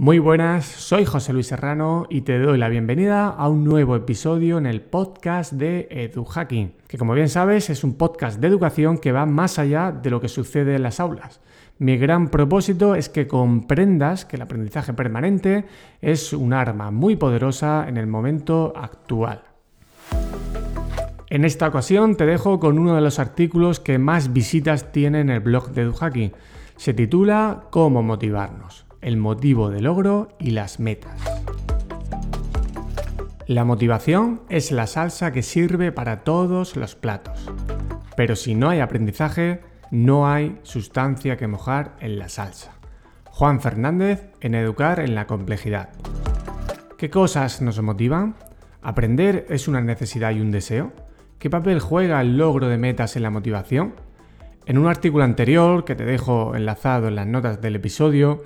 Muy buenas, soy José Luis Serrano y te doy la bienvenida a un nuevo episodio en el podcast de EduHacking, que como bien sabes es un podcast de educación que va más allá de lo que sucede en las aulas. Mi gran propósito es que comprendas que el aprendizaje permanente es un arma muy poderosa en el momento actual. En esta ocasión te dejo con uno de los artículos que más visitas tiene en el blog de EduHacking. Se titula Cómo motivarnos el motivo de logro y las metas. La motivación es la salsa que sirve para todos los platos. Pero si no hay aprendizaje, no hay sustancia que mojar en la salsa. Juan Fernández en Educar en la Complejidad. ¿Qué cosas nos motivan? ¿Aprender es una necesidad y un deseo? ¿Qué papel juega el logro de metas en la motivación? En un artículo anterior, que te dejo enlazado en las notas del episodio,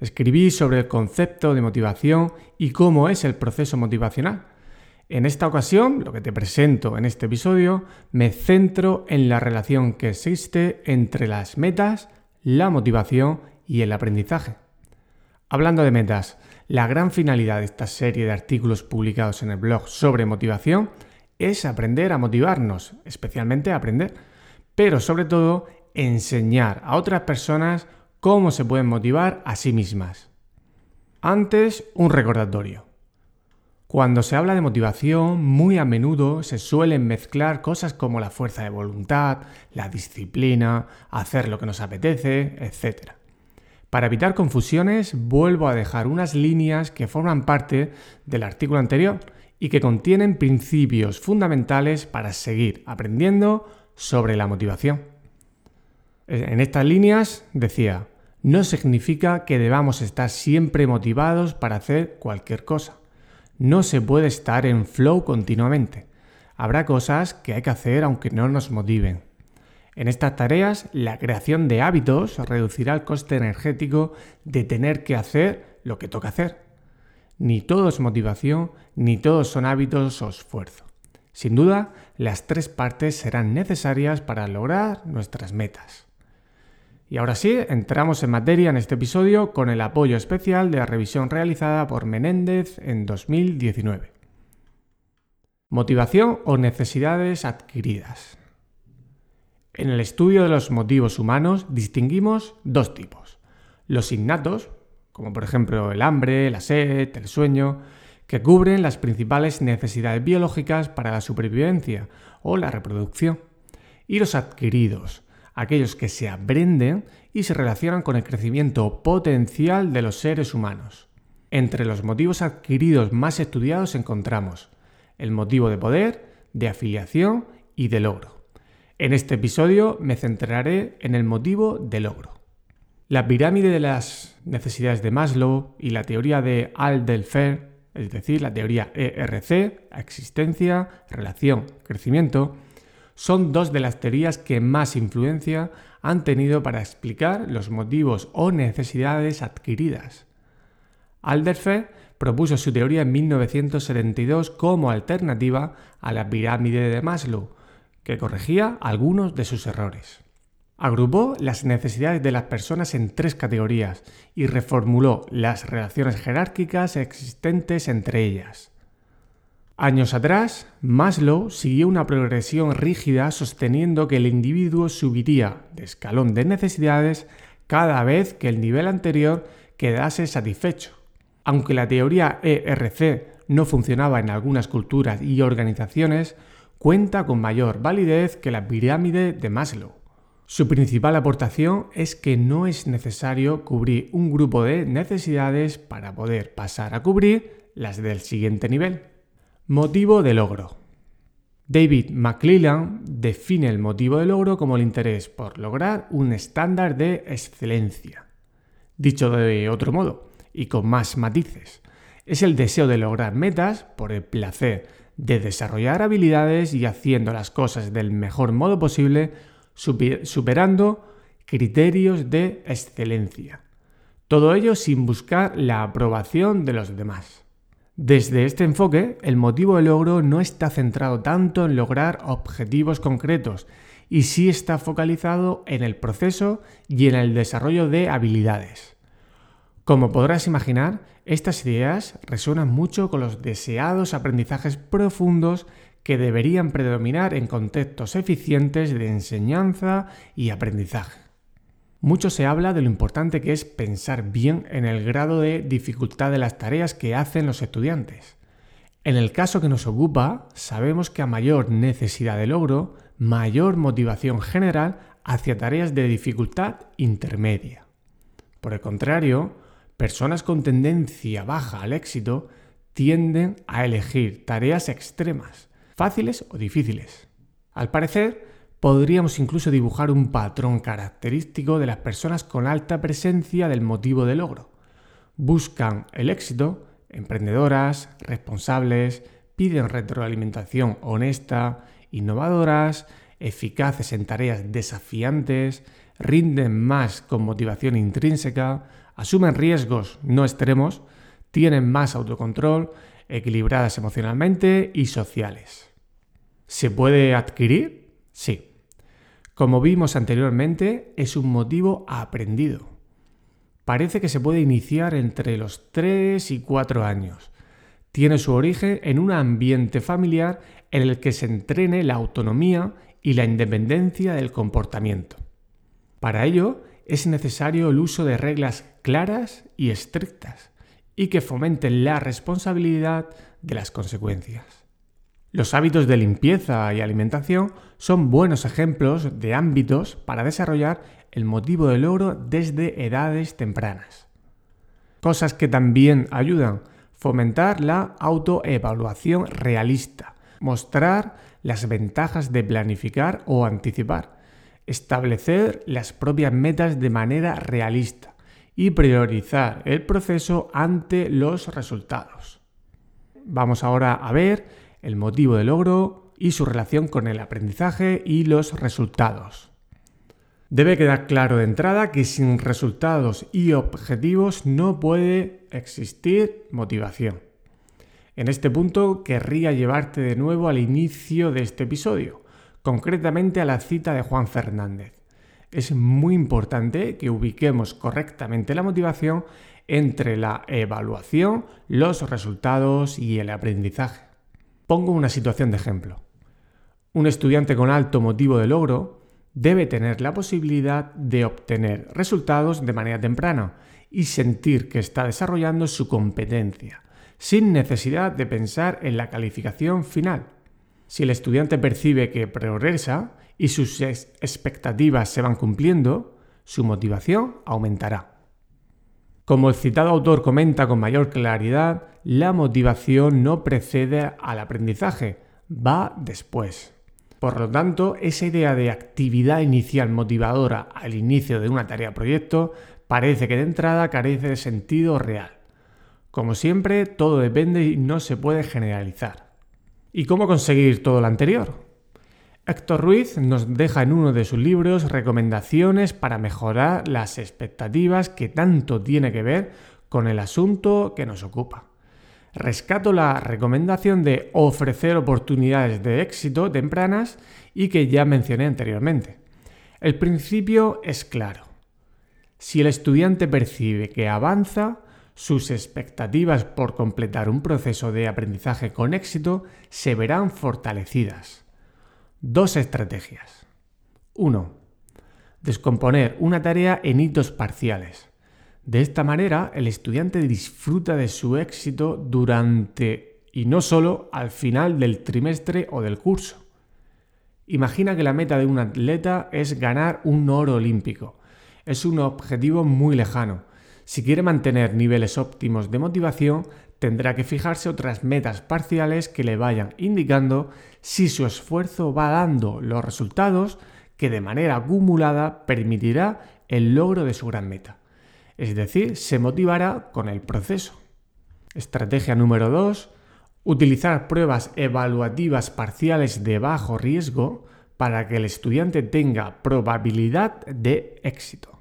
Escribí sobre el concepto de motivación y cómo es el proceso motivacional. En esta ocasión, lo que te presento en este episodio, me centro en la relación que existe entre las metas, la motivación y el aprendizaje. Hablando de metas, la gran finalidad de esta serie de artículos publicados en el blog sobre motivación es aprender a motivarnos, especialmente aprender, pero sobre todo enseñar a otras personas cómo se pueden motivar a sí mismas. Antes, un recordatorio. Cuando se habla de motivación, muy a menudo se suelen mezclar cosas como la fuerza de voluntad, la disciplina, hacer lo que nos apetece, etc. Para evitar confusiones, vuelvo a dejar unas líneas que forman parte del artículo anterior y que contienen principios fundamentales para seguir aprendiendo sobre la motivación. En estas líneas decía, no significa que debamos estar siempre motivados para hacer cualquier cosa. No se puede estar en flow continuamente. Habrá cosas que hay que hacer aunque no nos motiven. En estas tareas, la creación de hábitos reducirá el coste energético de tener que hacer lo que toca hacer. Ni todo es motivación, ni todos son hábitos o esfuerzo. Sin duda, las tres partes serán necesarias para lograr nuestras metas. Y ahora sí, entramos en materia en este episodio con el apoyo especial de la revisión realizada por Menéndez en 2019. Motivación o necesidades adquiridas. En el estudio de los motivos humanos distinguimos dos tipos. Los innatos, como por ejemplo el hambre, la sed, el sueño, que cubren las principales necesidades biológicas para la supervivencia o la reproducción. Y los adquiridos, aquellos que se aprenden y se relacionan con el crecimiento potencial de los seres humanos. Entre los motivos adquiridos más estudiados encontramos el motivo de poder, de afiliación y de logro. En este episodio me centraré en el motivo de logro. La pirámide de las necesidades de Maslow y la teoría de Alder es decir, la teoría ERC, existencia, relación, crecimiento, son dos de las teorías que más influencia han tenido para explicar los motivos o necesidades adquiridas. Alderfe propuso su teoría en 1972 como alternativa a la pirámide de Maslow, que corregía algunos de sus errores. Agrupó las necesidades de las personas en tres categorías y reformuló las relaciones jerárquicas existentes entre ellas. Años atrás, Maslow siguió una progresión rígida sosteniendo que el individuo subiría de escalón de necesidades cada vez que el nivel anterior quedase satisfecho. Aunque la teoría ERC no funcionaba en algunas culturas y organizaciones, cuenta con mayor validez que la pirámide de Maslow. Su principal aportación es que no es necesario cubrir un grupo de necesidades para poder pasar a cubrir las del siguiente nivel. Motivo de logro. David McClellan define el motivo de logro como el interés por lograr un estándar de excelencia. Dicho de otro modo, y con más matices, es el deseo de lograr metas por el placer de desarrollar habilidades y haciendo las cosas del mejor modo posible, superando criterios de excelencia. Todo ello sin buscar la aprobación de los demás. Desde este enfoque, el motivo de logro no está centrado tanto en lograr objetivos concretos y sí está focalizado en el proceso y en el desarrollo de habilidades. Como podrás imaginar, estas ideas resuenan mucho con los deseados aprendizajes profundos que deberían predominar en contextos eficientes de enseñanza y aprendizaje. Mucho se habla de lo importante que es pensar bien en el grado de dificultad de las tareas que hacen los estudiantes. En el caso que nos ocupa, sabemos que a mayor necesidad de logro, mayor motivación general hacia tareas de dificultad intermedia. Por el contrario, personas con tendencia baja al éxito tienden a elegir tareas extremas, fáciles o difíciles. Al parecer, podríamos incluso dibujar un patrón característico de las personas con alta presencia del motivo de logro. Buscan el éxito, emprendedoras, responsables, piden retroalimentación honesta, innovadoras, eficaces en tareas desafiantes, rinden más con motivación intrínseca, asumen riesgos no extremos, tienen más autocontrol, equilibradas emocionalmente y sociales. ¿Se puede adquirir? Sí. Como vimos anteriormente, es un motivo aprendido. Parece que se puede iniciar entre los 3 y 4 años. Tiene su origen en un ambiente familiar en el que se entrene la autonomía y la independencia del comportamiento. Para ello, es necesario el uso de reglas claras y estrictas y que fomenten la responsabilidad de las consecuencias. Los hábitos de limpieza y alimentación son buenos ejemplos de ámbitos para desarrollar el motivo de logro desde edades tempranas. Cosas que también ayudan, fomentar la autoevaluación realista, mostrar las ventajas de planificar o anticipar, establecer las propias metas de manera realista y priorizar el proceso ante los resultados. Vamos ahora a ver el motivo de logro y su relación con el aprendizaje y los resultados. Debe quedar claro de entrada que sin resultados y objetivos no puede existir motivación. En este punto querría llevarte de nuevo al inicio de este episodio, concretamente a la cita de Juan Fernández. Es muy importante que ubiquemos correctamente la motivación entre la evaluación, los resultados y el aprendizaje. Pongo una situación de ejemplo. Un estudiante con alto motivo de logro debe tener la posibilidad de obtener resultados de manera temprana y sentir que está desarrollando su competencia, sin necesidad de pensar en la calificación final. Si el estudiante percibe que progresa y sus expectativas se van cumpliendo, su motivación aumentará. Como el citado autor comenta con mayor claridad, la motivación no precede al aprendizaje, va después. Por lo tanto, esa idea de actividad inicial motivadora al inicio de una tarea proyecto parece que de entrada carece de sentido real. Como siempre, todo depende y no se puede generalizar. ¿Y cómo conseguir todo lo anterior? Héctor Ruiz nos deja en uno de sus libros recomendaciones para mejorar las expectativas que tanto tiene que ver con el asunto que nos ocupa. Rescato la recomendación de ofrecer oportunidades de éxito tempranas y que ya mencioné anteriormente. El principio es claro. Si el estudiante percibe que avanza, sus expectativas por completar un proceso de aprendizaje con éxito se verán fortalecidas. Dos estrategias. 1. Descomponer una tarea en hitos parciales. De esta manera, el estudiante disfruta de su éxito durante y no solo al final del trimestre o del curso. Imagina que la meta de un atleta es ganar un oro olímpico. Es un objetivo muy lejano. Si quiere mantener niveles óptimos de motivación, tendrá que fijarse otras metas parciales que le vayan indicando si su esfuerzo va dando los resultados que de manera acumulada permitirá el logro de su gran meta. Es decir, se motivará con el proceso. Estrategia número 2. Utilizar pruebas evaluativas parciales de bajo riesgo para que el estudiante tenga probabilidad de éxito.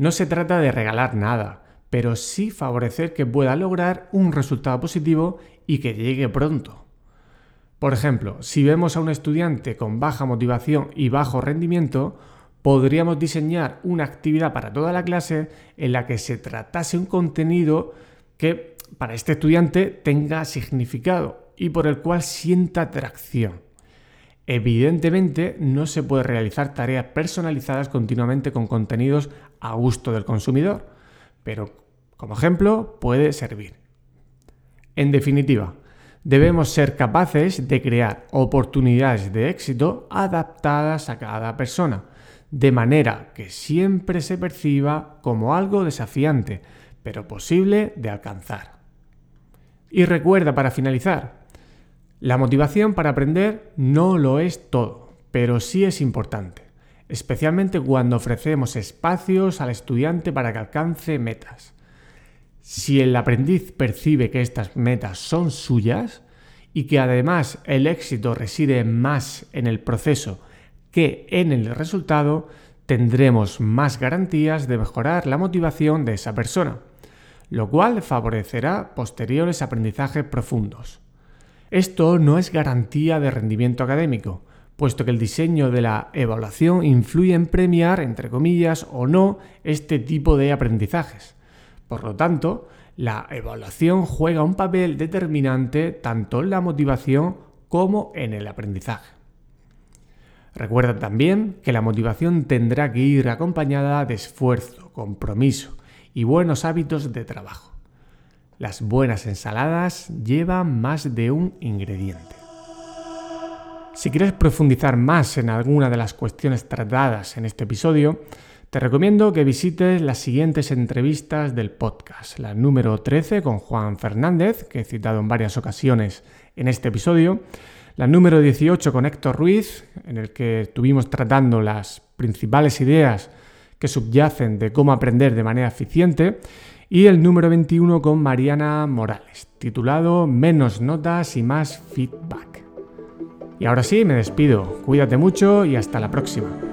No se trata de regalar nada, pero sí favorecer que pueda lograr un resultado positivo y que llegue pronto. Por ejemplo, si vemos a un estudiante con baja motivación y bajo rendimiento, podríamos diseñar una actividad para toda la clase en la que se tratase un contenido que para este estudiante tenga significado y por el cual sienta atracción. Evidentemente no se puede realizar tareas personalizadas continuamente con contenidos a gusto del consumidor, pero como ejemplo puede servir. En definitiva, debemos ser capaces de crear oportunidades de éxito adaptadas a cada persona, de manera que siempre se perciba como algo desafiante, pero posible de alcanzar. Y recuerda para finalizar, la motivación para aprender no lo es todo, pero sí es importante, especialmente cuando ofrecemos espacios al estudiante para que alcance metas. Si el aprendiz percibe que estas metas son suyas y que además el éxito reside más en el proceso que en el resultado, tendremos más garantías de mejorar la motivación de esa persona, lo cual favorecerá posteriores aprendizajes profundos. Esto no es garantía de rendimiento académico, puesto que el diseño de la evaluación influye en premiar, entre comillas, o no este tipo de aprendizajes. Por lo tanto, la evaluación juega un papel determinante tanto en la motivación como en el aprendizaje. Recuerda también que la motivación tendrá que ir acompañada de esfuerzo, compromiso y buenos hábitos de trabajo. Las buenas ensaladas llevan más de un ingrediente. Si quieres profundizar más en alguna de las cuestiones tratadas en este episodio, te recomiendo que visites las siguientes entrevistas del podcast. La número 13 con Juan Fernández, que he citado en varias ocasiones en este episodio, la número 18 con Héctor Ruiz, en el que estuvimos tratando las principales ideas que subyacen de cómo aprender de manera eficiente, y el número 21 con Mariana Morales, titulado Menos notas y más feedback. Y ahora sí, me despido. Cuídate mucho y hasta la próxima.